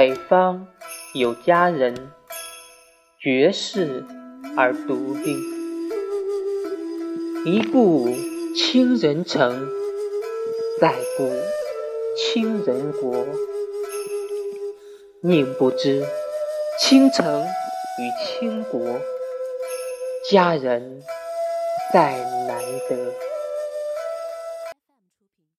北方有佳人，绝世而独立。一顾倾人城，再顾倾人国。宁不知倾城与倾国，佳人再难得。